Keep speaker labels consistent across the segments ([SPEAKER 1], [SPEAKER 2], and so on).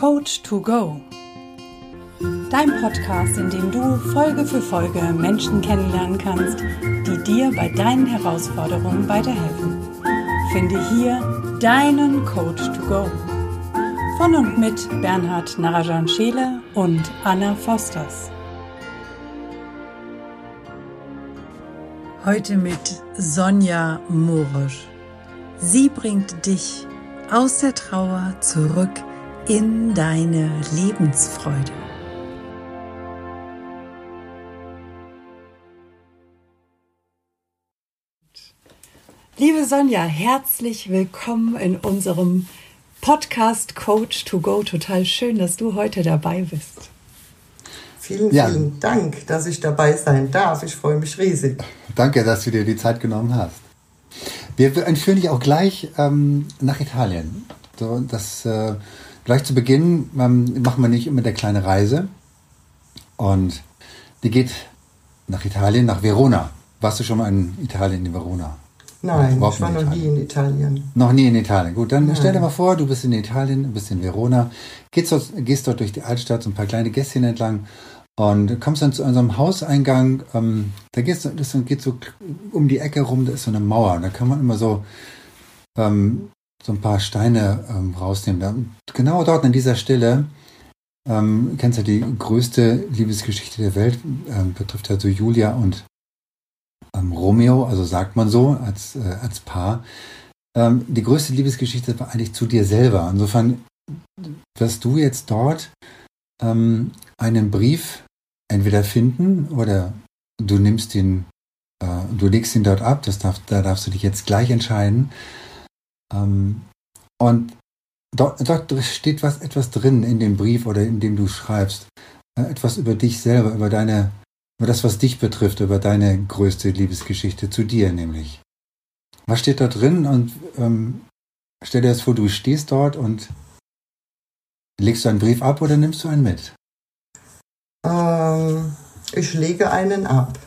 [SPEAKER 1] Coach to Go. Dein Podcast, in dem du Folge für Folge Menschen kennenlernen kannst, die dir bei deinen Herausforderungen weiterhelfen. Finde hier deinen Coach to Go. Von und mit Bernhard Narajan Scheele und Anna Fosters. Heute mit Sonja Morisch. Sie bringt dich aus der Trauer zurück in deine Lebensfreude. Liebe Sonja, herzlich willkommen in unserem Podcast Coach to Go. Total schön, dass du heute dabei bist.
[SPEAKER 2] Vielen, ja. vielen Dank, dass ich dabei sein darf. Ich freue mich riesig.
[SPEAKER 3] Danke, dass du dir die Zeit genommen hast. Wir entführen dich auch gleich ähm, nach Italien. So, das äh, gleich zu Beginn ähm, machen wir nicht immer der kleine Reise. Und die geht nach Italien, nach Verona. Warst du schon mal in Italien, in Verona?
[SPEAKER 2] Nein, ich war noch nie in Italien.
[SPEAKER 3] Noch nie in Italien. Gut, dann Nein. stell dir mal vor, du bist in Italien, bist in Verona, gehst dort, gehst dort durch die Altstadt, so ein paar kleine Gässchen entlang und kommst dann zu unserem Hauseingang. Ähm, da gehst du, das geht so um die Ecke rum, da ist so eine Mauer. Und da kann man immer so, ähm, so ein paar Steine ähm, rausnehmen. Genau dort an dieser Stelle ähm, kennst du die größte Liebesgeschichte der Welt, ähm, betrifft also Julia und ähm, Romeo, also sagt man so, als, äh, als Paar. Ähm, die größte Liebesgeschichte war eigentlich zu dir selber. Insofern wirst du jetzt dort ähm, einen Brief entweder finden oder du nimmst ihn, äh, du legst ihn dort ab, das darf, da darfst du dich jetzt gleich entscheiden. Ähm, und dort, dort steht was, etwas drin in dem Brief oder in dem du schreibst. Äh, etwas über dich selber, über deine nur das, was dich betrifft, über deine größte Liebesgeschichte zu dir nämlich. Was steht da drin? Und ähm, stell dir das vor, du stehst dort und legst du einen Brief ab oder nimmst du einen mit?
[SPEAKER 2] Ähm, ich lege einen ab.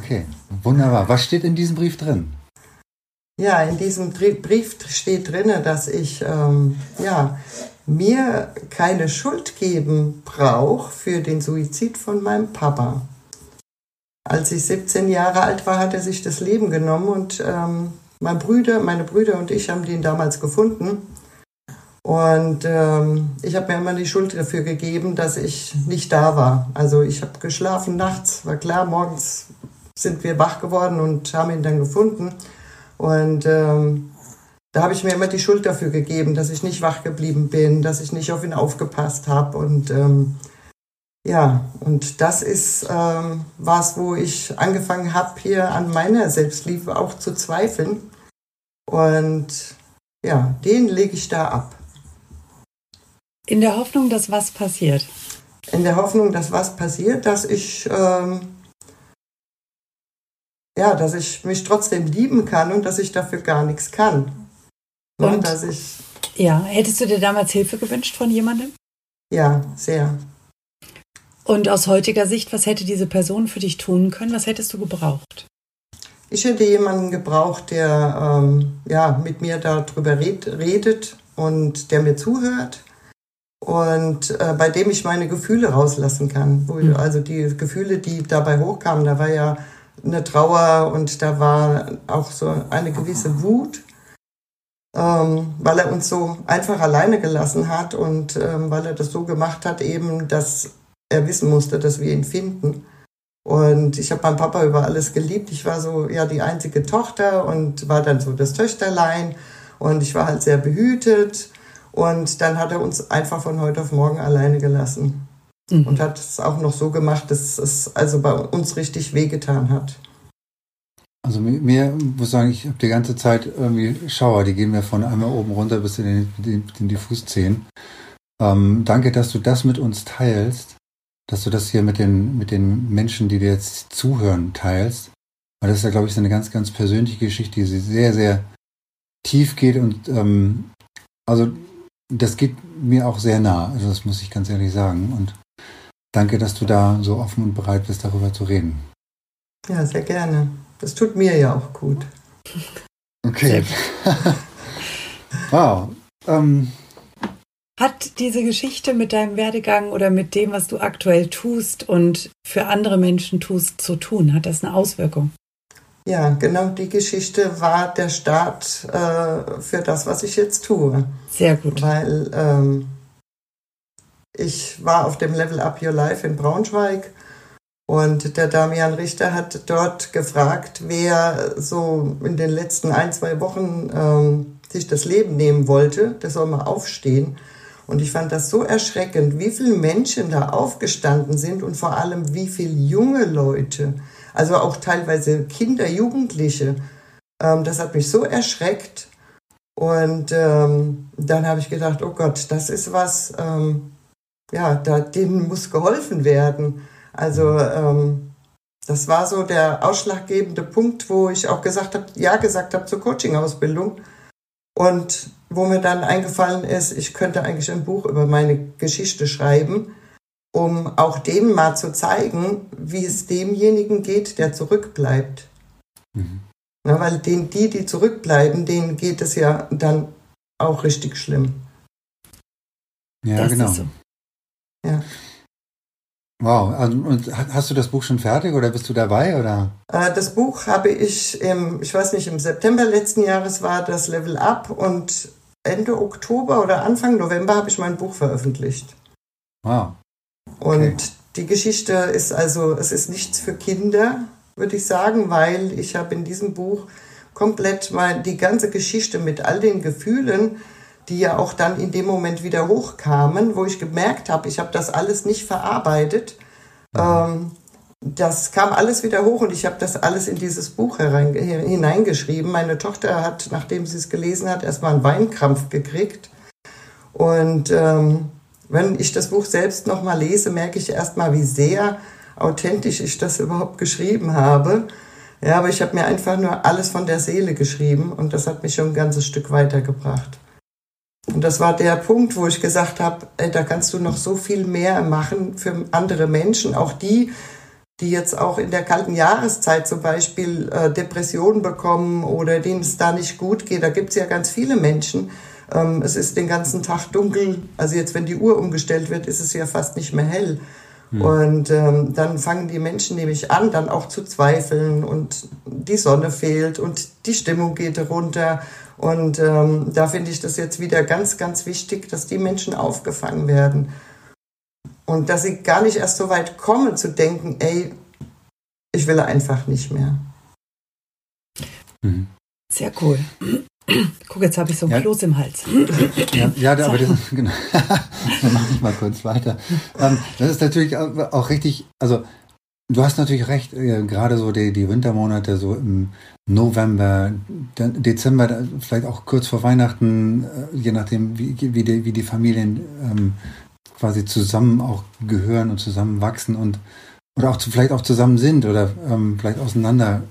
[SPEAKER 3] Okay, wunderbar. Was steht in diesem Brief drin?
[SPEAKER 2] Ja, in diesem Brief steht drin, dass ich ähm, ja, mir keine Schuld geben brauche für den Suizid von meinem Papa. Als ich 17 Jahre alt war, hat er sich das Leben genommen und ähm, mein Brüder, meine Brüder und ich haben den damals gefunden. Und ähm, ich habe mir immer die Schuld dafür gegeben, dass ich nicht da war. Also ich habe geschlafen nachts, war klar, morgens sind wir wach geworden und haben ihn dann gefunden. Und ähm, da habe ich mir immer die Schuld dafür gegeben, dass ich nicht wach geblieben bin, dass ich nicht auf ihn aufgepasst habe. Und ähm, ja, und das ist ähm, was, wo ich angefangen habe, hier an meiner Selbstliebe auch zu zweifeln. Und ja, den lege ich da ab.
[SPEAKER 1] In der Hoffnung, dass was passiert.
[SPEAKER 2] In der Hoffnung, dass was passiert, dass ich ähm, ja, dass ich mich trotzdem lieben kann und dass ich dafür gar nichts kann.
[SPEAKER 1] Und ja, dass ich ja, hättest du dir damals Hilfe gewünscht von jemandem?
[SPEAKER 2] Ja, sehr.
[SPEAKER 1] Und aus heutiger Sicht, was hätte diese Person für dich tun können? Was hättest du gebraucht?
[SPEAKER 2] Ich hätte jemanden gebraucht, der ähm, ja, mit mir darüber red, redet und der mir zuhört und äh, bei dem ich meine Gefühle rauslassen kann. Mhm. Also die Gefühle, die dabei hochkamen, da war ja eine Trauer und da war auch so eine gewisse Wut, ähm, weil er uns so einfach alleine gelassen hat und ähm, weil er das so gemacht hat, eben, dass er wissen musste, dass wir ihn finden. Und ich habe meinen Papa über alles geliebt. Ich war so ja die einzige Tochter und war dann so das Töchterlein und ich war halt sehr behütet. Und dann hat er uns einfach von heute auf morgen alleine gelassen mhm. und hat es auch noch so gemacht, dass es also bei uns richtig wehgetan hat.
[SPEAKER 3] Also mir, muss sagen, ich habe die ganze Zeit irgendwie Schauer, die gehen mir von einmal oben runter bis in die, in die Fußzehen. Ähm, danke, dass du das mit uns teilst dass du das hier mit den, mit den Menschen, die dir jetzt zuhören, teilst. Weil das ist ja, glaube ich, so eine ganz, ganz persönliche Geschichte, die sehr, sehr tief geht und ähm, also das geht mir auch sehr nah. Also das muss ich ganz ehrlich sagen. Und danke, dass du da so offen und bereit bist, darüber zu reden.
[SPEAKER 2] Ja, sehr gerne. Das tut mir ja auch gut.
[SPEAKER 3] Okay. wow. Ähm,
[SPEAKER 1] Hat diese Geschichte mit deinem Werdegang oder mit dem, was du aktuell tust und für andere Menschen tust, zu tun? Hat das eine Auswirkung?
[SPEAKER 2] Ja, genau die Geschichte war der Start äh, für das, was ich jetzt tue.
[SPEAKER 1] Sehr gut.
[SPEAKER 2] Weil ähm, ich war auf dem Level Up Your Life in Braunschweig und der Damian Richter hat dort gefragt, wer so in den letzten ein, zwei Wochen ähm, sich das Leben nehmen wollte. Der soll mal aufstehen. Und ich fand das so erschreckend, wie viele Menschen da aufgestanden sind und vor allem wie viele junge Leute also auch teilweise Kinder, Jugendliche. Ähm, das hat mich so erschreckt. Und ähm, dann habe ich gedacht, oh Gott, das ist was, ähm, ja, da, denen muss geholfen werden. Also ähm, das war so der ausschlaggebende Punkt, wo ich auch gesagt habe, ja gesagt habe zur Coaching-Ausbildung. Und wo mir dann eingefallen ist, ich könnte eigentlich ein Buch über meine Geschichte schreiben um auch denen mal zu zeigen, wie es demjenigen geht, der zurückbleibt. Mhm. Ja, weil den, die, die zurückbleiben, denen geht es ja dann auch richtig schlimm.
[SPEAKER 3] Ja, das genau. So.
[SPEAKER 2] Ja.
[SPEAKER 3] Wow, also, und hast du das Buch schon fertig oder bist du dabei oder?
[SPEAKER 2] Äh, das Buch habe ich im, ich weiß nicht, im September letzten Jahres war das Level Up und Ende Oktober oder Anfang November habe ich mein Buch veröffentlicht.
[SPEAKER 3] Wow.
[SPEAKER 2] Und okay. die Geschichte ist also, es ist nichts für Kinder, würde ich sagen, weil ich habe in diesem Buch komplett mal die ganze Geschichte mit all den Gefühlen, die ja auch dann in dem Moment wieder hochkamen, wo ich gemerkt habe, ich habe das alles nicht verarbeitet. Ähm, das kam alles wieder hoch und ich habe das alles in dieses Buch herein, hineingeschrieben. Meine Tochter hat, nachdem sie es gelesen hat, erstmal einen Weinkrampf gekriegt. Und ähm, wenn ich das Buch selbst nochmal lese, merke ich erstmal, wie sehr authentisch ich das überhaupt geschrieben habe. Ja, aber ich habe mir einfach nur alles von der Seele geschrieben und das hat mich schon ein ganzes Stück weitergebracht. Und das war der Punkt, wo ich gesagt habe, da kannst du noch so viel mehr machen für andere Menschen, auch die, die jetzt auch in der kalten Jahreszeit zum Beispiel äh, Depressionen bekommen oder denen es da nicht gut geht. Da gibt es ja ganz viele Menschen, ähm, es ist den ganzen Tag dunkel. Also jetzt, wenn die Uhr umgestellt wird, ist es ja fast nicht mehr hell. Mhm. Und ähm, dann fangen die Menschen nämlich an, dann auch zu zweifeln und die Sonne fehlt und die Stimmung geht runter. Und ähm, da finde ich das jetzt wieder ganz, ganz wichtig, dass die Menschen aufgefangen werden. Und dass sie gar nicht erst so weit kommen zu denken, ey, ich will einfach nicht mehr.
[SPEAKER 1] Mhm. Sehr cool. Guck, jetzt habe ich so ein ja. Kloß im Hals.
[SPEAKER 3] Ja, ja aber das, genau. Dann mache ich mal kurz weiter. Ähm, das ist natürlich auch richtig, also du hast natürlich recht, äh, gerade so die, die Wintermonate, so im November, Dezember, vielleicht auch kurz vor Weihnachten, äh, je nachdem, wie, wie, die, wie die Familien ähm, quasi zusammen auch gehören und zusammenwachsen und oder auch zu, vielleicht auch zusammen sind oder ähm, vielleicht auseinander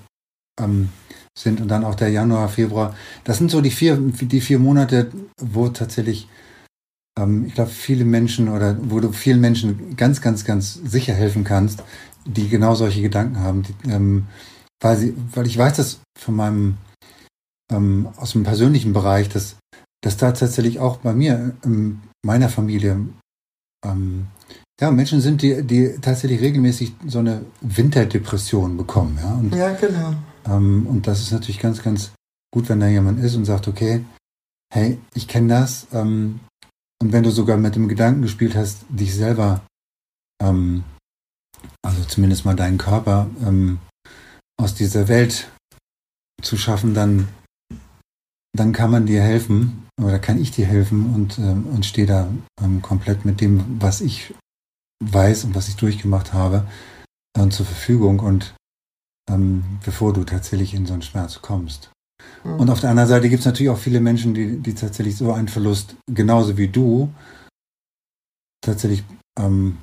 [SPEAKER 3] ähm, sind und dann auch der Januar, Februar. Das sind so die vier, die vier Monate, wo tatsächlich, ähm, ich glaube, viele Menschen oder wo du vielen Menschen ganz, ganz, ganz sicher helfen kannst, die genau solche Gedanken haben. Die, ähm, weil, sie, weil ich weiß das von meinem, ähm, aus dem persönlichen Bereich, dass, dass da tatsächlich auch bei mir, in meiner Familie, ähm, ja, Menschen sind, die, die tatsächlich regelmäßig so eine Winterdepression bekommen. Ja,
[SPEAKER 2] und, ja genau.
[SPEAKER 3] Ähm, und das ist natürlich ganz, ganz gut, wenn da jemand ist und sagt, okay, hey, ich kenne das. Ähm, und wenn du sogar mit dem Gedanken gespielt hast, dich selber, ähm, also zumindest mal deinen Körper ähm, aus dieser Welt zu schaffen, dann, dann kann man dir helfen oder kann ich dir helfen und, ähm, und stehe da ähm, komplett mit dem, was ich weiß und was ich durchgemacht habe, zur Verfügung. Und ähm, bevor du tatsächlich in so einen Schmerz kommst. Mhm. Und auf der anderen Seite gibt es natürlich auch viele Menschen, die, die tatsächlich so einen Verlust, genauso wie du, tatsächlich ähm,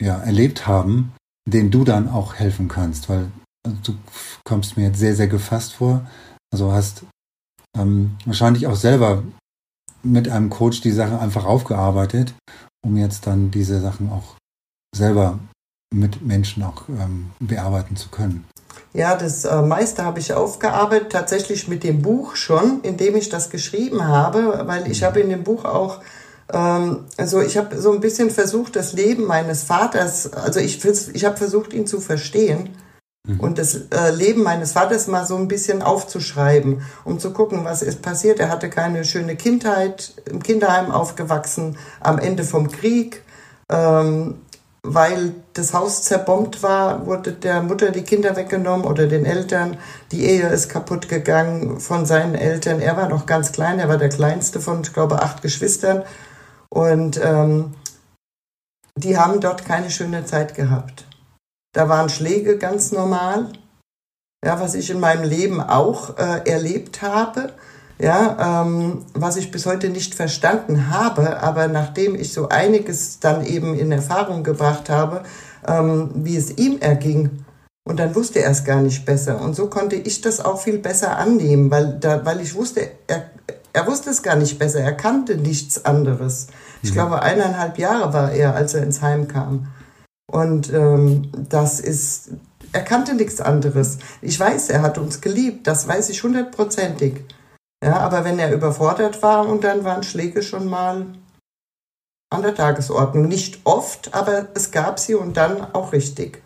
[SPEAKER 3] ja, erlebt haben, denen du dann auch helfen kannst, weil also, du kommst mir jetzt sehr, sehr gefasst vor. Also hast ähm, wahrscheinlich auch selber mit einem Coach die Sache einfach aufgearbeitet, um jetzt dann diese Sachen auch selber mit Menschen auch ähm, bearbeiten zu können.
[SPEAKER 2] Ja, das äh, meiste habe ich aufgearbeitet, tatsächlich mit dem Buch schon, in dem ich das geschrieben habe, weil ich habe in dem Buch auch Ähm, also ich habe so ein bisschen versucht, das Leben meines Vaters, also ich, ich habe versucht, ihn zu verstehen mhm. und das äh, Leben meines Vaters mal so ein bisschen aufzuschreiben, um zu gucken, was ist passiert. Er hatte keine schöne Kindheit, im Kinderheim aufgewachsen, am Ende vom Krieg. Ähm, weil das Haus zerbombt war, wurde der Mutter die Kinder weggenommen oder den Eltern. Die Ehe ist kaputt gegangen von seinen Eltern. Er war noch ganz klein, er war der kleinste von, ich glaube, acht Geschwistern. Und ähm, die haben dort keine schöne Zeit gehabt. Da waren Schläge ganz normal, ja, was ich in meinem Leben auch äh, erlebt habe ja, ähm, was ich bis heute nicht verstanden habe, aber nachdem ich so einiges dann eben in Erfahrung gebracht habe, ähm, wie es ihm erging, und dann wusste er es gar nicht besser. Und so konnte ich das auch viel besser annehmen, weil, da, weil ich wusste, er, er wusste es gar nicht besser, er kannte nichts anderes. Ich mhm. glaube, eineinhalb Jahre war er, als er ins Heim kam. Und ähm, das ist, er kannte nichts anderes. Ich weiß, er hat uns geliebt, das weiß ich hundertprozentig. Ja, aber wenn er überfordert war und dann waren Schläge schon mal an der Tagesordnung. Nicht oft, aber es gab sie und dann auch richtig.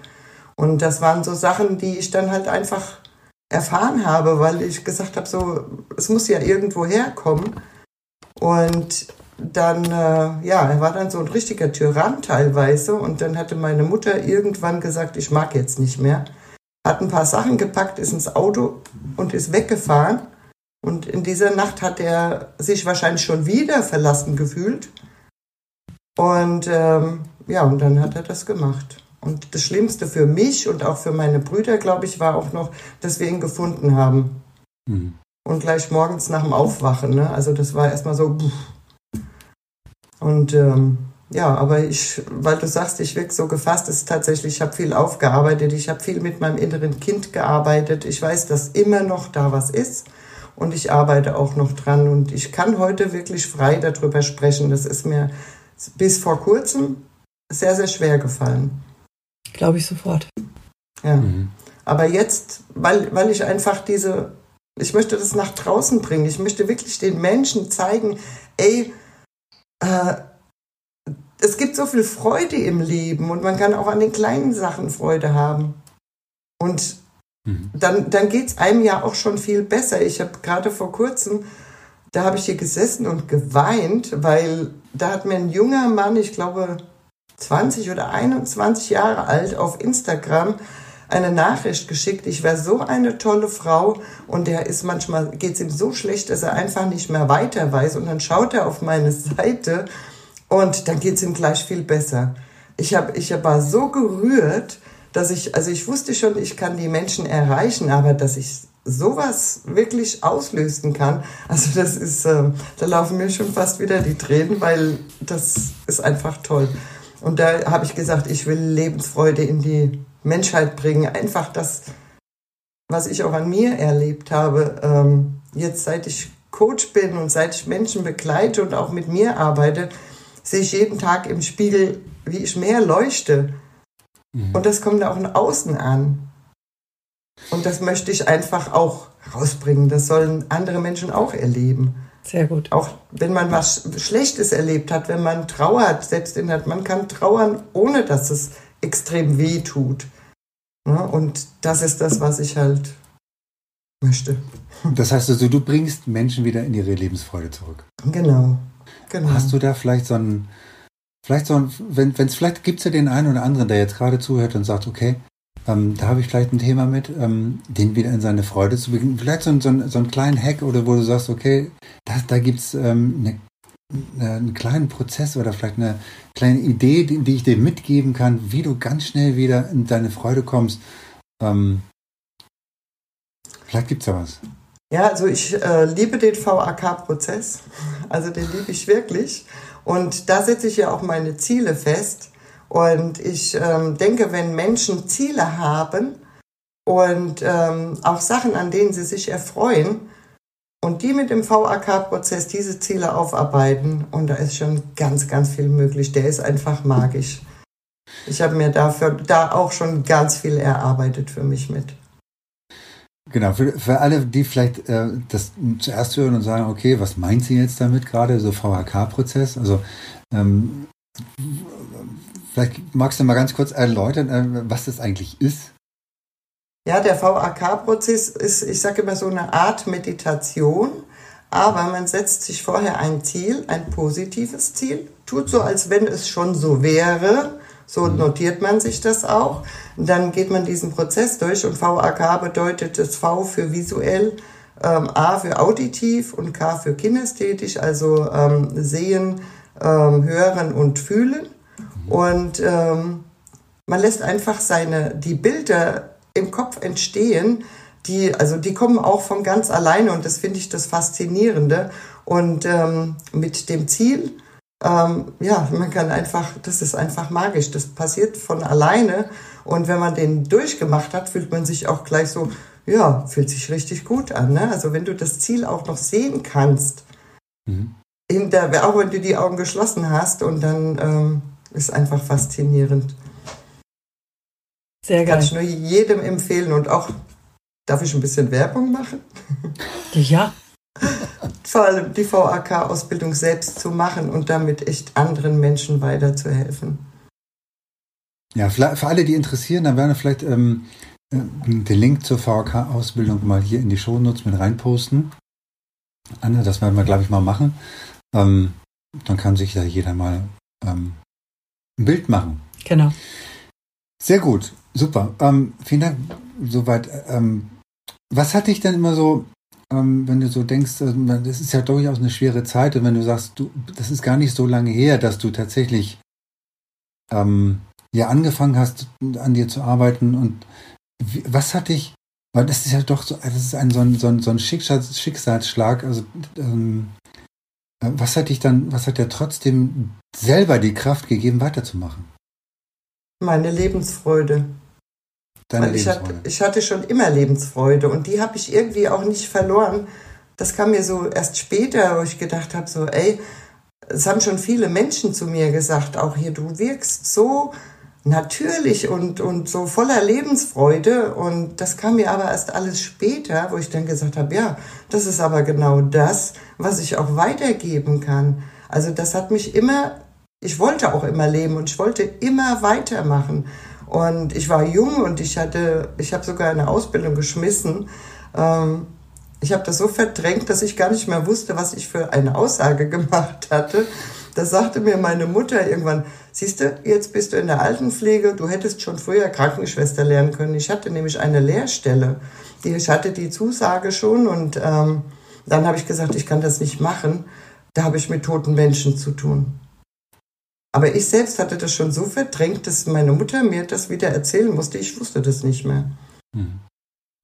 [SPEAKER 2] Und das waren so Sachen, die ich dann halt einfach erfahren habe, weil ich gesagt habe, so, es muss ja irgendwo herkommen. Und dann, äh, ja, er war dann so ein richtiger Tyrann teilweise. Und dann hatte meine Mutter irgendwann gesagt, ich mag jetzt nicht mehr. Hat ein paar Sachen gepackt, ist ins Auto und ist weggefahren. Und in dieser Nacht hat er sich wahrscheinlich schon wieder verlassen gefühlt. Und ähm, ja, und dann hat er das gemacht. Und das Schlimmste für mich und auch für meine Brüder, glaube ich, war auch noch, dass wir ihn gefunden haben. Mhm. Und gleich morgens nach dem Aufwachen. Ne? Also das war erstmal so. Und ähm, ja, aber ich, weil du sagst, ich wirke so gefasst, ist tatsächlich, ich habe viel aufgearbeitet, ich habe viel mit meinem inneren Kind gearbeitet. Ich weiß, dass immer noch da was ist und ich arbeite auch noch dran und ich kann heute wirklich frei darüber sprechen. Das ist mir bis vor kurzem sehr, sehr schwer gefallen.
[SPEAKER 1] Glaube ich sofort.
[SPEAKER 2] Ja. Mhm. Aber jetzt, weil, weil ich einfach diese, ich möchte das nach draußen bringen. Ich möchte wirklich den Menschen zeigen, ey, äh, es gibt so viel Freude im Leben und man kann auch an den kleinen Sachen Freude haben. Und Mhm. Dann, dann geht es einem ja auch schon viel besser. Ich habe gerade vor kurzem, da habe ich hier gesessen und geweint, weil da hat mir ein junger Mann, ich glaube 20 oder 21 Jahre alt, auf Instagram eine Nachricht geschickt. Ich wäre so eine tolle Frau und der ist manchmal, geht es ihm so schlecht, dass er einfach nicht mehr weiter weiß. Und dann schaut er auf meine Seite und dann geht es ihm gleich viel besser. Ich, hab, ich war so gerührt, dass ich, also ich wusste schon, ich kann die Menschen erreichen, aber dass ich sowas wirklich auslösen kann, also das ist, äh, da laufen mir schon fast wieder die Tränen, weil das ist einfach toll. Und da habe ich gesagt, ich will Lebensfreude in die Menschheit bringen. Einfach das, was ich auch an mir erlebt habe, ähm, jetzt seit ich Coach bin und seit ich Menschen begleite und auch mit mir arbeite, sehe ich jeden Tag im Spiegel, wie ich mehr leuchte Mhm. Und das kommt auch in Außen an. Und das möchte ich einfach auch rausbringen. Das sollen andere Menschen auch erleben.
[SPEAKER 1] Sehr gut.
[SPEAKER 2] Auch wenn man was Schlechtes erlebt hat, wenn man trauert, selbst in hat, man kann trauern, ohne dass es extrem weh tut. Und das ist das, was ich halt möchte.
[SPEAKER 3] Das heißt also, du bringst Menschen wieder in ihre Lebensfreude zurück.
[SPEAKER 2] Genau. genau.
[SPEAKER 3] Hast du da vielleicht so ein, Vielleicht so, wenn es vielleicht gibt es ja den einen oder anderen, der jetzt gerade zuhört und sagt, okay, ähm, da habe ich vielleicht ein Thema mit, ähm, den wieder in seine Freude zu bringen. Vielleicht so, ein, so, ein, so einen kleinen Hack oder wo du sagst, okay, da, da gibt es ähm, eine einen kleinen Prozess oder vielleicht eine kleine Idee, die, die, ich dir mitgeben kann, wie du ganz schnell wieder in deine Freude kommst. Ähm, vielleicht gibt es da was.
[SPEAKER 2] Ja, also ich äh, liebe den VAK-Prozess. Also den liebe ich wirklich. Und da setze ich ja auch meine Ziele fest. Und ich ähm, denke, wenn Menschen Ziele haben und ähm, auch Sachen, an denen sie sich erfreuen, und die mit dem VAK-Prozess diese Ziele aufarbeiten, und da ist schon ganz, ganz viel möglich. Der ist einfach magisch. Ich habe mir dafür da auch schon ganz viel erarbeitet für mich mit.
[SPEAKER 3] Genau, für, für alle, die vielleicht äh, das zuerst hören und sagen, okay, was meint sie jetzt damit gerade, so VHK-Prozess? Also ähm, vielleicht magst du mal ganz kurz erläutern, äh, was das eigentlich ist.
[SPEAKER 2] Ja, der VAK-Prozess ist, ich sage immer so eine Art Meditation, aber man setzt sich vorher ein Ziel, ein positives Ziel, tut so, als wenn es schon so wäre, so notiert man sich das auch. Dann geht man diesen Prozess durch und VAK bedeutet das V für visuell, ähm, A für auditiv und K für kinästhetisch, also ähm, sehen, ähm, hören und fühlen. Und ähm, man lässt einfach seine, die Bilder im Kopf entstehen, die, also die kommen auch von ganz alleine und das finde ich das Faszinierende. Und ähm, mit dem Ziel, ähm, ja, man kann einfach, das ist einfach magisch, das passiert von alleine. Und wenn man den durchgemacht hat, fühlt man sich auch gleich so, ja, fühlt sich richtig gut an. Ne? Also wenn du das Ziel auch noch sehen kannst, mhm. der, auch wenn du die Augen geschlossen hast und dann ähm, ist einfach faszinierend. Sehr geil. Kann ich nur jedem empfehlen und auch, darf ich ein bisschen Werbung machen?
[SPEAKER 1] Ja.
[SPEAKER 2] Vor allem die VAK-Ausbildung selbst zu machen und damit echt anderen Menschen weiterzuhelfen.
[SPEAKER 3] Ja, für alle, die interessieren, dann werden wir vielleicht ähm, äh, den Link zur VAK-Ausbildung mal hier in die Shownotes mit reinposten. Anne, das werden wir, glaube ich, mal machen. Ähm, dann kann sich da jeder mal ähm, ein Bild machen.
[SPEAKER 1] Genau.
[SPEAKER 3] Sehr gut. Super. Ähm, vielen Dank. Soweit. Ähm, was hat dich denn immer so, ähm, wenn du so denkst, äh, das ist ja durchaus eine schwere Zeit und wenn du sagst, du, das ist gar nicht so lange her, dass du tatsächlich ähm, ja angefangen hast, an dir zu arbeiten und wie, was hat dich, weil das ist ja doch so, das ist ein so ein, so ein, so ein Schicksals, Schicksalsschlag, also ähm, äh, was hat dich dann, was hat dir trotzdem selber die Kraft gegeben, weiterzumachen?
[SPEAKER 2] Meine Lebensfreude. Deine Weil ich hatte, ich hatte schon immer Lebensfreude und die habe ich irgendwie auch nicht verloren. Das kam mir so erst später, wo ich gedacht habe, so, ey, es haben schon viele Menschen zu mir gesagt, auch hier, du wirkst so natürlich und, und so voller Lebensfreude. Und das kam mir aber erst alles später, wo ich dann gesagt habe, ja, das ist aber genau das, was ich auch weitergeben kann. Also das hat mich immer, ich wollte auch immer leben und ich wollte immer weitermachen. Und ich war jung und ich hatte, ich habe sogar eine Ausbildung geschmissen. Ähm, ich habe das so verdrängt, dass ich gar nicht mehr wusste, was ich für eine Aussage gemacht hatte. Da sagte mir meine Mutter irgendwann, siehst du, jetzt bist du in der Altenpflege, du hättest schon früher Krankenschwester lernen können. Ich hatte nämlich eine Lehrstelle. Ich hatte die Zusage schon und ähm, dann habe ich gesagt, ich kann das nicht machen. Da habe ich mit toten Menschen zu tun. Aber ich selbst hatte das schon so verdrängt, dass meine Mutter mir das wieder erzählen musste. Ich wusste das nicht mehr. Mhm.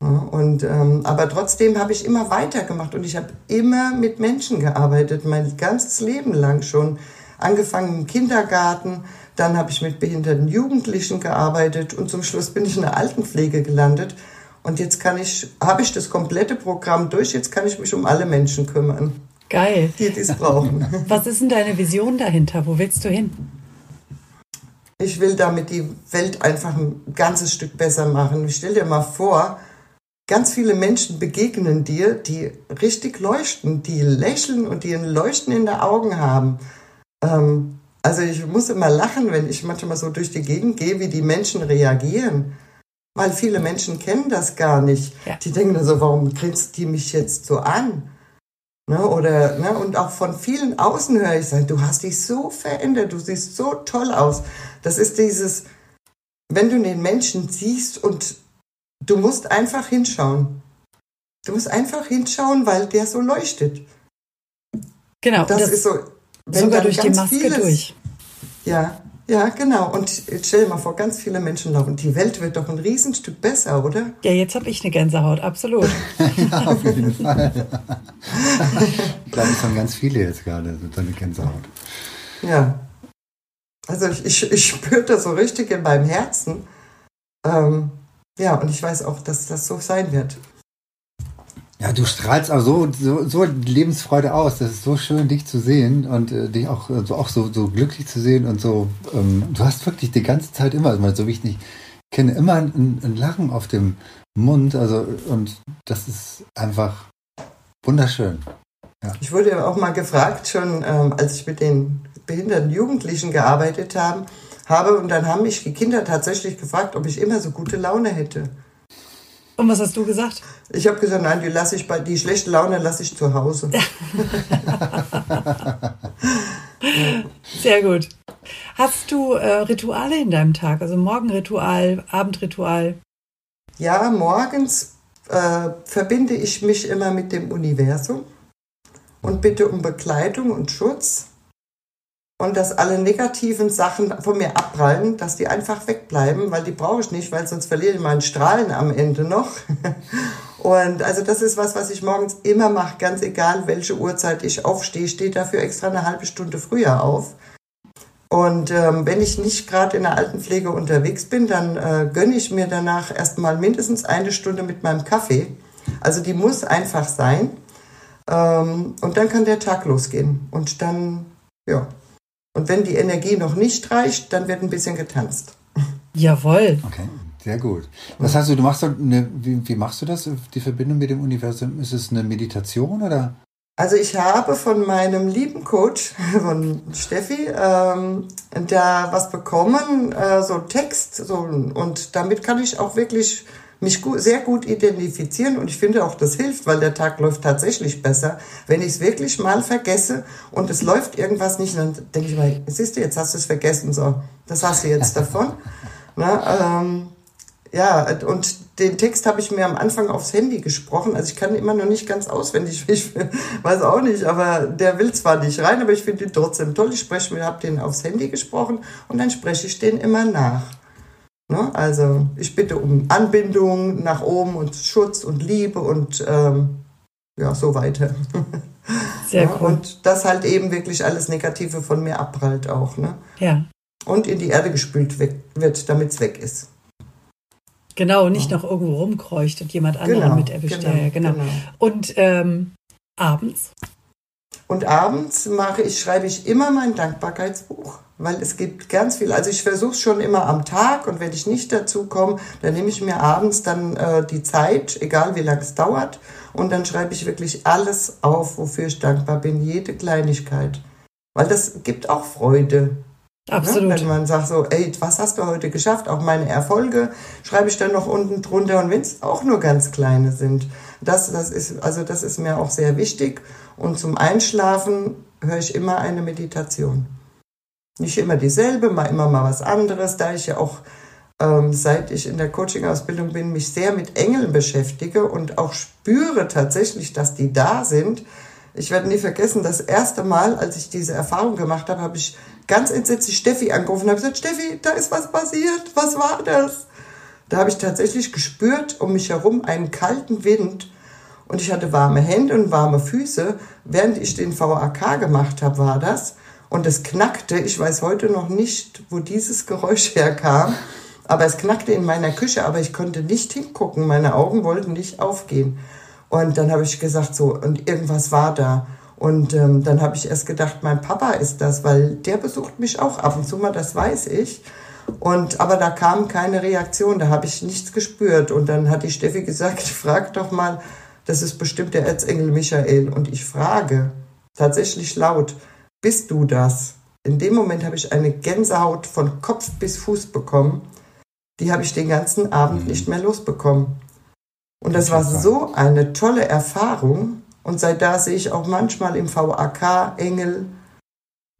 [SPEAKER 2] Ja, und, ähm, aber trotzdem habe ich immer weitergemacht und ich habe immer mit Menschen gearbeitet, mein ganzes Leben lang schon. Angefangen im Kindergarten, dann habe ich mit behinderten Jugendlichen gearbeitet und zum Schluss bin ich in der Altenpflege gelandet. Und jetzt kann ich, habe ich das komplette Programm durch, jetzt kann ich mich um alle Menschen kümmern.
[SPEAKER 1] Geil.
[SPEAKER 2] Die dies brauchen.
[SPEAKER 1] Was ist denn deine Vision dahinter? Wo willst du hin?
[SPEAKER 2] Ich will damit die Welt einfach ein ganzes Stück besser machen. Ich stell dir mal vor, ganz viele Menschen begegnen dir, die richtig leuchten, die lächeln und die ein Leuchten in den Augen haben. Ähm, also ich muss immer lachen, wenn ich manchmal so durch die Gegend gehe, wie die Menschen reagieren. Weil viele Menschen kennen das gar nicht. Ja. Die denken so, warum grinst die mich jetzt so an? Ne, oder, ne, und auch von vielen außen höre ich sagen, du hast dich so verändert, du siehst so toll aus. Das ist dieses, wenn du den Menschen siehst und du musst einfach hinschauen. Du musst einfach hinschauen, weil der so leuchtet.
[SPEAKER 1] Genau.
[SPEAKER 2] Das, das ist so.
[SPEAKER 1] sogar durch die Maske vieles, durch.
[SPEAKER 2] Ja, ja, genau. Und stell dir mal vor, ganz viele Menschen laufen. Die Welt wird doch ein Riesenstück besser, oder?
[SPEAKER 1] Ja, jetzt habe ich eine Gänsehaut, absolut.
[SPEAKER 3] ja, auf jeden Fall. ich glaube, es haben ganz viele jetzt gerade so eine Gänsehaut.
[SPEAKER 2] Ja. Also ich, ich, ich spüre das so richtig in meinem Herzen. Ähm, ja, und ich weiß auch, dass das so sein wird.
[SPEAKER 3] Ja, du strahlst auch so, so, so Lebensfreude aus. Das ist so schön, dich zu sehen und äh, dich auch, also auch so, so glücklich zu sehen und so. Ähm, du hast wirklich die ganze Zeit immer, also so wie ich nicht, kenne immer ein, ein, Lachen auf dem Mund. Also, und das ist einfach wunderschön.
[SPEAKER 2] Ja. Ich wurde auch mal gefragt, schon ähm, als ich mit den behinderten Jugendlichen gearbeitet habe, habe und dann haben mich die Kinder tatsächlich gefragt, ob ich immer so gute Laune hätte.
[SPEAKER 1] Und was hast du gesagt?
[SPEAKER 2] Ich habe gesagt, nein, die lasse ich bei die schlechte Laune lasse ich zu Hause.
[SPEAKER 1] Sehr gut. Hast du äh, Rituale in deinem Tag, also Morgenritual, Abendritual?
[SPEAKER 2] Ja, morgens äh, verbinde ich mich immer mit dem Universum und bitte um Begleitung und Schutz und dass alle negativen Sachen von mir abprallen, dass die einfach wegbleiben, weil die brauche ich nicht, weil sonst verliere ich meinen Strahlen am Ende noch. Und also das ist was, was ich morgens immer mache, ganz egal, welche Uhrzeit ich aufstehe. Ich stehe dafür extra eine halbe Stunde früher auf. Und ähm, wenn ich nicht gerade in der Altenpflege unterwegs bin, dann äh, gönne ich mir danach erstmal mindestens eine Stunde mit meinem Kaffee. Also die muss einfach sein. Ähm, und dann kann der Tag losgehen. Und dann, ja, und wenn die Energie noch nicht reicht, dann wird ein bisschen getanzt.
[SPEAKER 1] Jawohl.
[SPEAKER 3] Okay, sehr gut. Was heißt du, du machst eine, wie, wie machst du das, die Verbindung mit dem Universum? Ist es eine Meditation oder?
[SPEAKER 2] Also ich habe von meinem lieben Coach, von Steffi, ähm, da was bekommen, äh, so Text, so, und damit kann ich auch wirklich mich gut, sehr gut identifizieren und ich finde auch, das hilft, weil der Tag läuft tatsächlich besser. Wenn ich es wirklich mal vergesse und es läuft irgendwas nicht, dann denke ich mal, siehst du, jetzt hast du es vergessen, so, das hast du jetzt davon. Na, ähm, ja, und den Text habe ich mir am Anfang aufs Handy gesprochen. Also ich kann immer noch nicht ganz auswendig, ich weiß auch nicht, aber der will zwar nicht rein, aber ich finde ihn trotzdem toll. Ich spreche mir, habe den aufs Handy gesprochen und dann spreche ich den immer nach. Ne? Also ich bitte um Anbindung nach oben und Schutz und Liebe und ähm, ja, so weiter.
[SPEAKER 1] Sehr ja, cool.
[SPEAKER 2] Und das halt eben wirklich alles Negative von mir abprallt auch. Ne?
[SPEAKER 1] Ja.
[SPEAKER 2] Und in die Erde gespült wird, damit es weg ist.
[SPEAKER 1] Genau, nicht ja. noch irgendwo rumkreucht und jemand anderen genau, mit erwischt. Genau, ja, genau. genau. Und ähm, abends?
[SPEAKER 2] Und abends mache ich, schreibe ich immer mein Dankbarkeitsbuch weil es gibt ganz viel. Also ich versuche es schon immer am Tag und wenn ich nicht dazu komme, dann nehme ich mir abends dann äh, die Zeit, egal wie lange es dauert, und dann schreibe ich wirklich alles auf, wofür ich dankbar bin, jede Kleinigkeit. Weil das gibt auch Freude.
[SPEAKER 1] Ne? Absolut.
[SPEAKER 2] Ja, wenn man sagt so, ey, was hast du heute geschafft? Auch meine Erfolge schreibe ich dann noch unten drunter und wenn es auch nur ganz kleine sind. Das, das ist, also das ist mir auch sehr wichtig. Und zum Einschlafen höre ich immer eine Meditation. Nicht immer dieselbe, mal immer mal was anderes, da ich ja auch ähm, seit ich in der Coaching-Ausbildung bin, mich sehr mit Engeln beschäftige und auch spüre tatsächlich, dass die da sind. Ich werde nie vergessen, das erste Mal, als ich diese Erfahrung gemacht habe, habe ich ganz entsetzlich Steffi angerufen und habe gesagt, Steffi, da ist was passiert, was war das? Da habe ich tatsächlich gespürt um mich herum einen kalten Wind und ich hatte warme Hände und warme Füße. Während ich den VAK gemacht habe, war das. Und es knackte. Ich weiß heute noch nicht, wo dieses Geräusch herkam. Aber es knackte in meiner Küche, aber ich konnte nicht hingucken. Meine Augen wollten nicht aufgehen. Und dann habe ich gesagt, so, und irgendwas war da. Und ähm, dann habe ich erst gedacht, mein Papa ist das, weil der besucht mich auch ab und zu mal, das weiß ich. Und aber da kam keine Reaktion, da habe ich nichts gespürt. Und dann hat die Steffi gesagt, frag doch mal, das ist bestimmt der Erzengel Michael. Und ich frage tatsächlich laut, bist du das? In dem Moment habe ich eine Gänsehaut von Kopf bis Fuß bekommen. Die habe ich den ganzen Abend mhm. nicht mehr losbekommen. Und das war so eine tolle Erfahrung. Und seit da sehe ich auch manchmal im VAK Engel.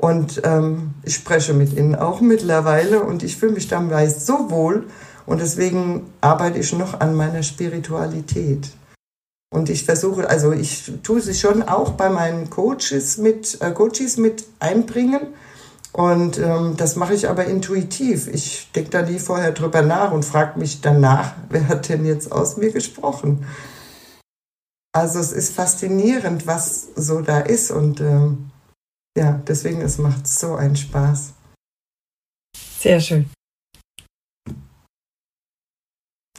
[SPEAKER 2] Und ähm, ich spreche mit ihnen auch mittlerweile. Und ich fühle mich dabei so wohl. Und deswegen arbeite ich noch an meiner Spiritualität. Und ich versuche, also ich tue sie schon auch bei meinen Coaches mit, äh, Coaches mit einbringen. Und ähm, das mache ich aber intuitiv. Ich denke da nie vorher drüber nach und frage mich danach, wer hat denn jetzt aus mir gesprochen? Also es ist faszinierend, was so da ist. Und ähm, ja, deswegen es macht so einen Spaß.
[SPEAKER 1] Sehr schön.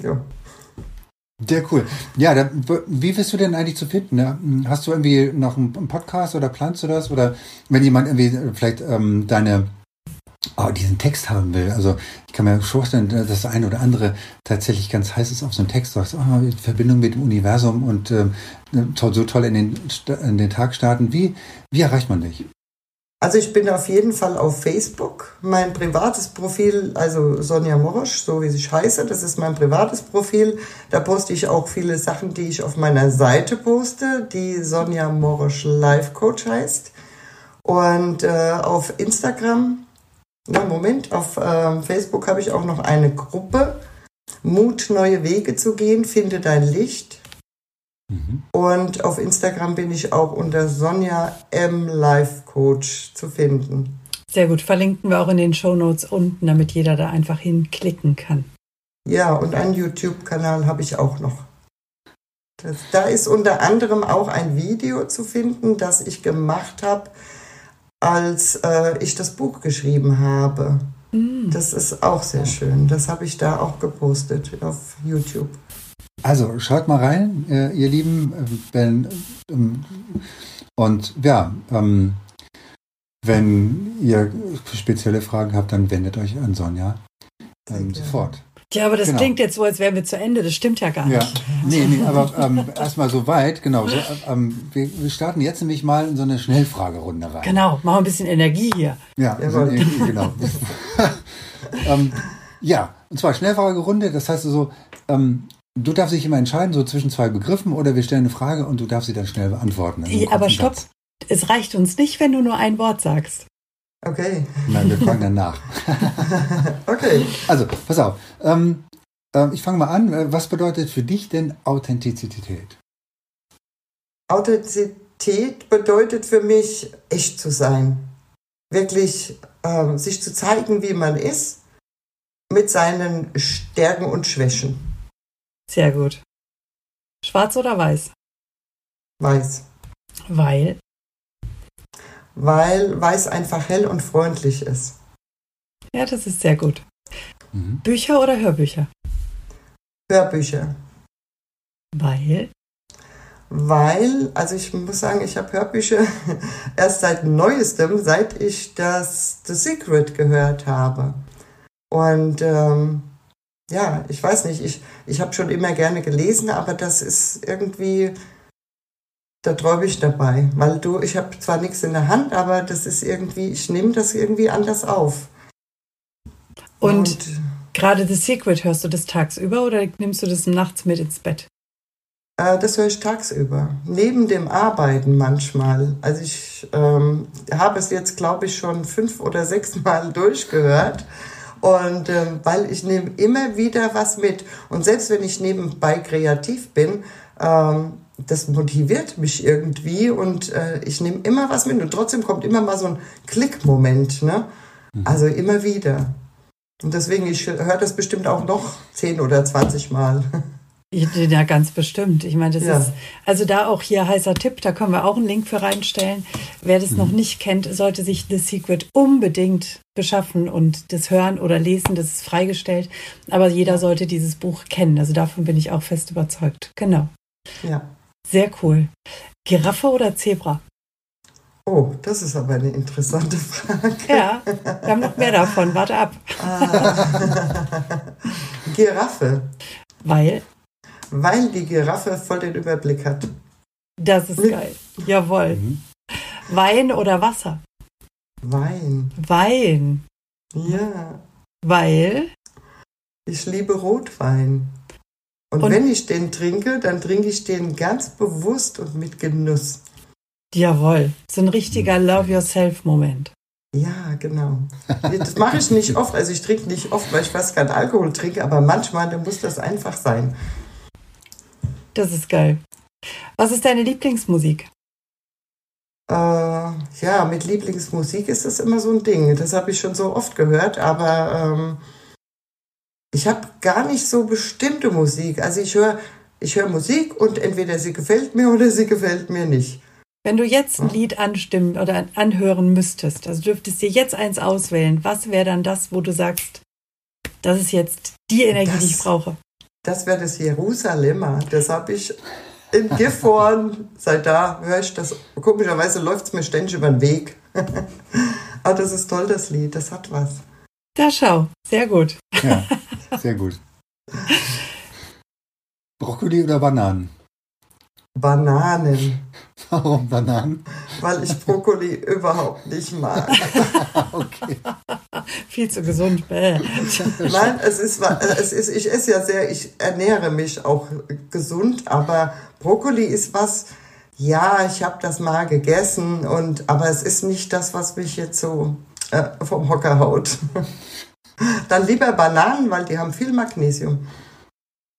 [SPEAKER 3] Ja. Sehr cool. Ja, da, wie bist du denn eigentlich zu finden? Ne? Hast du irgendwie noch einen Podcast oder planst du das? Oder wenn jemand irgendwie vielleicht ähm, deine oh, diesen Text haben will. Also ich kann mir vorstellen, dass das eine oder andere tatsächlich ganz heiß ist auf so einem Text, sagst, oh, in Verbindung mit dem Universum und äh, so toll in den, in den Tag starten. Wie, wie erreicht man dich?
[SPEAKER 2] Also ich bin auf jeden Fall auf Facebook. Mein privates Profil, also Sonja Morosch, so wie ich heiße, das ist mein privates Profil. Da poste ich auch viele Sachen, die ich auf meiner Seite poste, die Sonja Morosch Life Coach heißt. Und äh, auf Instagram, na Moment, auf äh, Facebook habe ich auch noch eine Gruppe. Mut, neue Wege zu gehen, finde dein Licht. Mhm. Und auf Instagram bin ich auch unter Sonja M. Life Coach zu finden.
[SPEAKER 1] Sehr gut, verlinken wir auch in den Show Notes unten, damit jeder da einfach hinklicken kann.
[SPEAKER 2] Ja, und einen YouTube-Kanal habe ich auch noch. Das, da ist unter anderem auch ein Video zu finden, das ich gemacht habe, als äh, ich das Buch geschrieben habe. Mm. Das ist auch sehr schön. Das habe ich da auch gepostet auf YouTube.
[SPEAKER 3] Also schaut mal rein, äh, ihr Lieben. Wenn, ähm, und ja, ähm, wenn ihr spezielle Fragen habt, dann wendet euch an Sonja ähm, sofort.
[SPEAKER 1] Ja, aber das genau. klingt jetzt so, als wären wir zu Ende. Das stimmt ja gar nicht. Ja.
[SPEAKER 3] Nee, nee, aber ähm, erstmal so weit, genau. So, ähm, wir, wir, starten jetzt nämlich mal in so eine Schnellfragerunde rein.
[SPEAKER 1] Genau, machen ein bisschen Energie hier.
[SPEAKER 3] Ja, so Energie, genau. ähm, ja, und zwar Schnellfragerunde, das heißt so, ähm, Du darfst dich immer entscheiden, so zwischen zwei Begriffen, oder wir stellen eine Frage und du darfst sie dann schnell beantworten.
[SPEAKER 1] Ja, aber stopp, Satz. es reicht uns nicht, wenn du nur ein Wort sagst.
[SPEAKER 2] Okay.
[SPEAKER 3] Nein, wir fragen dann nach.
[SPEAKER 2] okay.
[SPEAKER 3] Also, pass auf. Ähm, äh, ich fange mal an. Äh, was bedeutet für dich denn Authentizität?
[SPEAKER 2] Authentizität bedeutet für mich, echt zu sein. Wirklich äh, sich zu zeigen, wie man ist, mit seinen Stärken und Schwächen.
[SPEAKER 1] Sehr gut. Schwarz oder weiß?
[SPEAKER 2] Weiß.
[SPEAKER 1] Weil?
[SPEAKER 2] Weil weiß einfach hell und freundlich ist.
[SPEAKER 1] Ja, das ist sehr gut. Mhm. Bücher oder Hörbücher?
[SPEAKER 2] Hörbücher.
[SPEAKER 1] Weil?
[SPEAKER 2] Weil, also ich muss sagen, ich habe Hörbücher erst seit neuestem, seit ich das The Secret gehört habe. Und ähm, ja, ich weiß nicht, ich, ich habe schon immer gerne gelesen, aber das ist irgendwie, da träume ich dabei. Weil du, ich habe zwar nichts in der Hand, aber das ist irgendwie, ich nehme das irgendwie anders auf.
[SPEAKER 1] Und, Und gerade The Secret, hörst du das tagsüber oder nimmst du das nachts mit ins Bett?
[SPEAKER 2] Äh, das höre ich tagsüber. Neben dem Arbeiten manchmal. Also ich ähm, habe es jetzt, glaube ich, schon fünf oder sechs Mal durchgehört. Und ähm, weil ich nehme immer wieder was mit. Und selbst wenn ich nebenbei kreativ bin, ähm, das motiviert mich irgendwie und äh, ich nehme immer was mit. Und trotzdem kommt immer mal so ein Klickmoment. Ne? Mhm. Also immer wieder. Und deswegen, ich höre das bestimmt auch noch 10 oder 20 Mal.
[SPEAKER 1] Ja, ganz bestimmt. Ich meine, das ja. ist, also da auch hier heißer Tipp, da können wir auch einen Link für reinstellen. Wer das mhm. noch nicht kennt, sollte sich The Secret unbedingt beschaffen und das hören oder lesen, das ist freigestellt. Aber jeder sollte dieses Buch kennen. Also davon bin ich auch fest überzeugt. Genau.
[SPEAKER 2] Ja.
[SPEAKER 1] Sehr cool. Giraffe oder Zebra?
[SPEAKER 2] Oh, das ist aber eine interessante Frage.
[SPEAKER 1] Ja, wir haben noch mehr davon. Warte ab. Ah.
[SPEAKER 2] Giraffe.
[SPEAKER 1] Weil?
[SPEAKER 2] Weil die Giraffe voll den Überblick hat.
[SPEAKER 1] Das ist geil. Jawohl. Mhm. Wein oder Wasser?
[SPEAKER 2] Wein.
[SPEAKER 1] Wein.
[SPEAKER 2] Ja.
[SPEAKER 1] Weil?
[SPEAKER 2] Ich liebe Rotwein. Und, und, wenn ich den trinke, dann trinke ich den ganz bewusst und mit Genuss.
[SPEAKER 1] Jawohl. So ein richtiger Love Yourself-Moment.
[SPEAKER 2] Ja, genau. Das mache ich nicht oft. Also ich trinke nicht oft, weil ich fast keinen Alkohol trinke, aber manchmal, dann muss das einfach sein.
[SPEAKER 1] Das ist geil. Was ist deine Lieblingsmusik?
[SPEAKER 2] Äh, ja, mit Lieblingsmusik ist das immer so ein Ding. Das habe ich schon so oft gehört, aber ähm, ich habe gar nicht so bestimmte Musik. Also ich höre ich hör Musik und entweder sie gefällt mir oder sie gefällt mir nicht.
[SPEAKER 1] Wenn du jetzt ein Lied anstimmen oder anhören müsstest, also dürftest dir jetzt eins auswählen, was wäre dann das, wo du sagst, das ist jetzt die Energie, das, die ich brauche?
[SPEAKER 2] Das wäre das Jerusalemer. Das habe ich in Gifhorn. Seit da höre ich das. Komischerweise läuft es mir ständig über den Weg. Aber das ist toll, das Lied, das hat was.
[SPEAKER 1] Da schau, sehr gut.
[SPEAKER 3] Ja, sehr gut. Brokkoli oder Bananen?
[SPEAKER 2] Bananen.
[SPEAKER 3] Warum Bananen?
[SPEAKER 2] Weil ich Brokkoli überhaupt nicht mag.
[SPEAKER 3] okay.
[SPEAKER 1] Viel zu gesund.
[SPEAKER 2] Nein, es ist, es ist, ich esse ja sehr, ich ernähre mich auch gesund, aber Brokkoli ist was, ja, ich habe das mal gegessen und, aber es ist nicht das, was mich jetzt so äh, vom Hocker haut. Dann lieber Bananen, weil die haben viel Magnesium.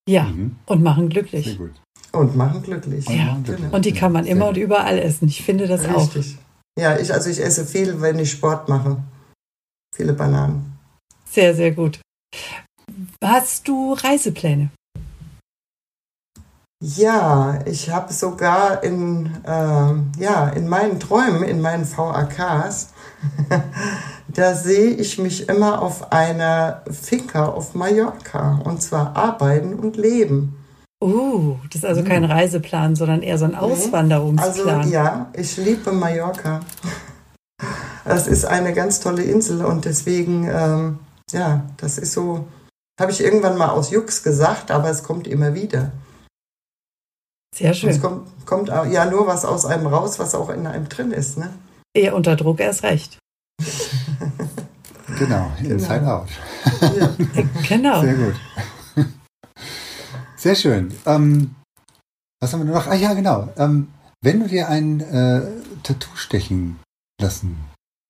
[SPEAKER 1] Ja, mhm. und machen glücklich.
[SPEAKER 3] Sehr gut.
[SPEAKER 2] Und machen glücklich.
[SPEAKER 1] Ja, genau. und die kann man immer und überall essen. Ich finde das
[SPEAKER 2] Richtig. auch. Richtig. Ja, ich, also ich esse viel, wenn ich Sport mache. Viele Bananen.
[SPEAKER 1] Sehr, sehr gut. Hast du Reisepläne?
[SPEAKER 2] Ja, ich habe sogar in, äh, ja, in meinen Träumen, in meinen VAKs, da sehe ich mich immer auf einer Finca auf Mallorca und zwar arbeiten und leben.
[SPEAKER 1] Uh, das ist also kein hm. Reiseplan, sondern eher so ein Auswanderungsplan.
[SPEAKER 2] Also ja, ich liebe Mallorca. Das ist eine ganz tolle Insel und deswegen, ähm, ja, das ist so, habe ich irgendwann mal aus Jux gesagt, aber es kommt immer wieder.
[SPEAKER 1] Sehr schön.
[SPEAKER 2] Es kommt, kommt ja nur was aus einem raus, was auch in einem drin ist, ne?
[SPEAKER 1] Eher unter Druck erst recht.
[SPEAKER 3] genau, inside genau. out.
[SPEAKER 1] Ja. genau.
[SPEAKER 3] Sehr gut. Sehr schön. Ähm, was haben wir noch? Ah ja, genau. Ähm, wenn du dir ein äh, Tattoo stechen lassen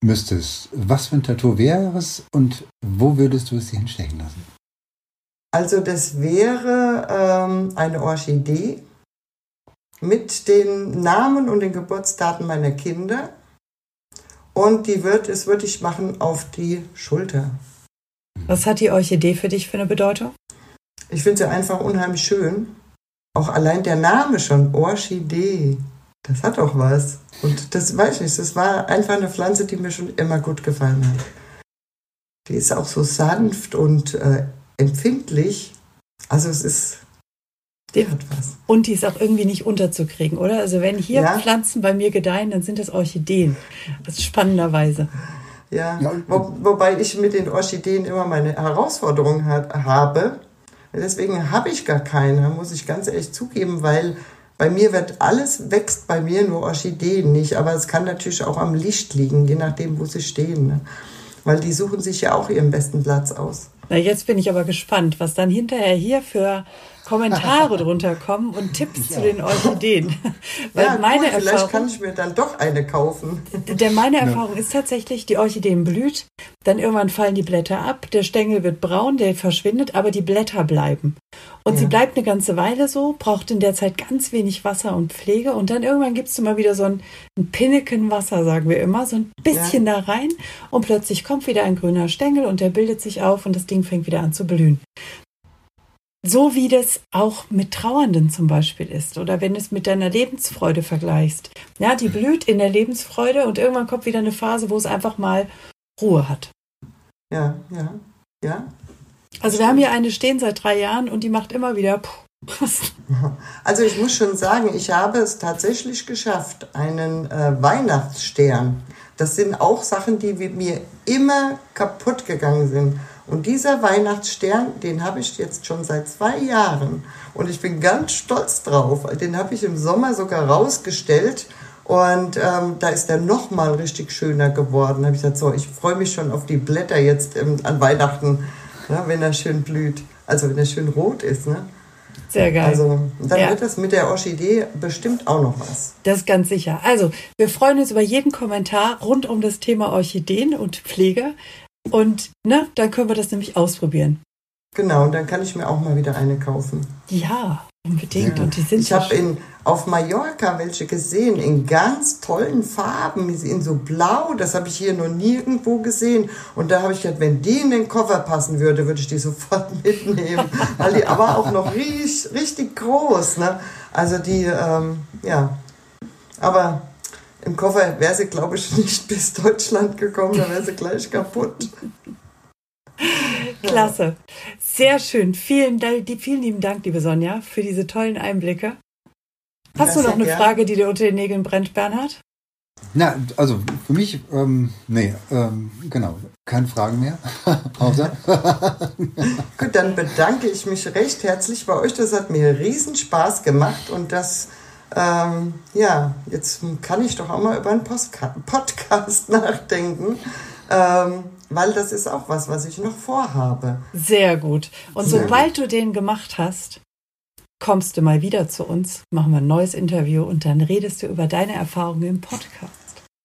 [SPEAKER 3] müsstest, was für ein Tattoo wäre es und wo würdest du es dir hinstechen lassen?
[SPEAKER 2] Also das wäre ähm, eine Orchidee mit den Namen und den Geburtsdaten meiner Kinder. Und die wird, es würde ich machen auf die Schulter.
[SPEAKER 1] Was hat die Orchidee für dich für eine Bedeutung?
[SPEAKER 2] Ich finde sie einfach unheimlich schön. Auch allein der Name schon, Orchidee, das hat auch was. Und das weiß ich nicht, das war einfach eine Pflanze, die mir schon immer gut gefallen hat. Die ist auch so sanft und äh, empfindlich. Also es ist, die hat was.
[SPEAKER 1] Und die ist auch irgendwie nicht unterzukriegen, oder? Also wenn hier ja. Pflanzen bei mir gedeihen, dann sind das Orchideen. Das ist spannenderweise.
[SPEAKER 2] Ja, Wo, wobei ich mit den Orchideen immer meine Herausforderungen hat, habe Deswegen habe ich gar keine, muss ich ganz ehrlich zugeben, weil bei mir wird alles wächst bei mir, nur Orchideen nicht. Aber es kann natürlich auch am Licht liegen, je nachdem, wo sie stehen. Ne? Weil die suchen sich ja auch ihren besten Platz aus.
[SPEAKER 1] Na, jetzt bin ich aber gespannt, was dann hinterher hier für Kommentare drunter kommen und Tipps ja. zu den Orchideen.
[SPEAKER 2] Weil ja, meine cool, vielleicht kann ich mir dann doch eine kaufen.
[SPEAKER 1] Denn meine Erfahrung ist tatsächlich, die Orchideen blüht, dann irgendwann fallen die Blätter ab, der Stängel wird braun, der verschwindet, aber die Blätter bleiben. Und ja. sie bleibt eine ganze Weile so, braucht in der Zeit ganz wenig Wasser und Pflege und dann irgendwann gibst du mal wieder so ein, ein Pinneken Wasser, sagen wir immer, so ein bisschen da rein und plötzlich kommt wieder ein grüner Stängel und der bildet sich auf und das Ding fängt wieder an zu blühen. So wie das auch mit Trauernden zum Beispiel ist oder wenn du es mit deiner Lebensfreude vergleichst. Ja, die blüht in der Lebensfreude und irgendwann kommt wieder eine Phase, wo es einfach mal Ruhe hat.
[SPEAKER 2] Ja, ja, ja.
[SPEAKER 1] Also wir haben hier eine stehen seit drei Jahren und die macht immer wieder.
[SPEAKER 2] Also ich muss schon sagen, ich habe es tatsächlich geschafft, einen äh, Weihnachtsstern. Das sind auch Sachen, die mir immer kaputt gegangen sind. Und dieser Weihnachtsstern, den habe ich jetzt schon seit zwei Jahren. Und ich bin ganz stolz drauf. Den habe ich im Sommer sogar rausgestellt. Und ähm, da ist er noch mal richtig schöner geworden. Da habe ich gesagt, so, ich freue mich schon auf die Blätter jetzt ähm, an Weihnachten, ne, wenn er schön blüht. Also wenn er schön rot ist. Ne?
[SPEAKER 1] Sehr geil.
[SPEAKER 2] Also dann ja. wird das mit der Orchidee bestimmt auch noch was.
[SPEAKER 1] Das ist ganz sicher. Also wir freuen uns über jeden Kommentar rund um das Thema Orchideen und Pflege. Und ne, dann können wir das nämlich ausprobieren.
[SPEAKER 2] Genau, und dann kann ich mir auch mal wieder eine kaufen.
[SPEAKER 1] Ja, unbedingt. Ja. Und die sind
[SPEAKER 2] ich habe in auf Mallorca welche gesehen in ganz tollen Farben, in so blau. Das habe ich hier noch nirgendwo gesehen. Und da habe ich gedacht, wenn die in den Koffer passen würde, würde ich die sofort mitnehmen, weil die aber auch noch richtig, richtig groß. Ne? Also die, ähm, ja. Aber im Koffer wäre sie, glaube ich, nicht bis Deutschland gekommen, da wäre sie gleich kaputt.
[SPEAKER 1] Klasse. Sehr schön. Vielen, vielen lieben Dank, liebe Sonja, für diese tollen Einblicke. Hast ja, du noch eine gern. Frage, die dir unter den Nägeln brennt, Bernhard?
[SPEAKER 3] Na, also für mich, ähm, nee, ähm, genau, keine Fragen mehr. Außer.
[SPEAKER 2] Gut, dann bedanke ich mich recht herzlich bei euch. Das hat mir riesen Spaß gemacht und das, ähm, ja, jetzt kann ich doch auch mal über einen Postka Podcast nachdenken. Ähm, weil das ist auch was, was ich noch vorhabe.
[SPEAKER 1] Sehr gut. Und Sehr sobald gut. du den gemacht hast, kommst du mal wieder zu uns, machen wir ein neues Interview und dann redest du über deine Erfahrungen im Podcast.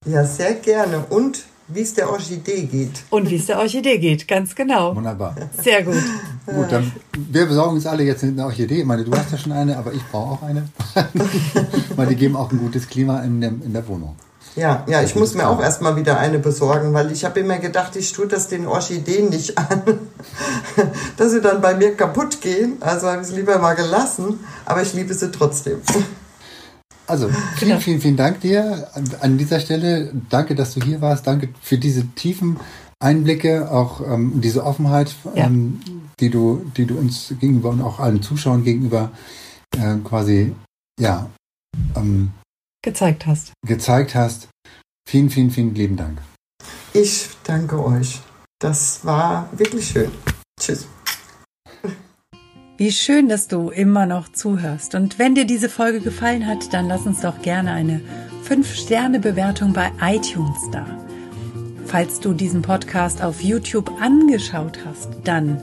[SPEAKER 2] Ja, sehr gerne. Und wie es der Orchidee geht.
[SPEAKER 1] Und wie es der Orchidee geht, ganz genau.
[SPEAKER 3] Wunderbar.
[SPEAKER 1] Sehr gut.
[SPEAKER 3] gut, dann wir besorgen uns alle jetzt eine Orchidee. Ich meine, du hast ja schon eine, aber ich brauche auch eine. Weil die geben auch ein gutes Klima in der, in der Wohnung.
[SPEAKER 2] Ja, ja, ich muss mir auch erstmal wieder eine besorgen, weil ich habe immer gedacht, ich tue das den Orchideen nicht an, dass sie dann bei mir kaputt gehen. Also habe ich es lieber mal gelassen, aber ich liebe sie trotzdem.
[SPEAKER 3] Also vielen, genau. vielen, vielen Dank dir an dieser Stelle. Danke, dass du hier warst. Danke für diese tiefen Einblicke, auch ähm, diese Offenheit, ja. ähm, die du, die du uns gegenüber und auch allen Zuschauern gegenüber äh, quasi ja ähm,
[SPEAKER 1] gezeigt hast.
[SPEAKER 3] Gezeigt hast. Vielen, vielen, vielen lieben Dank.
[SPEAKER 2] Ich danke euch. Das war wirklich schön. Tschüss.
[SPEAKER 1] Wie schön, dass du immer noch zuhörst. Und wenn dir diese Folge gefallen hat, dann lass uns doch gerne eine 5-Sterne-Bewertung bei iTunes da. Falls du diesen Podcast auf YouTube angeschaut hast, dann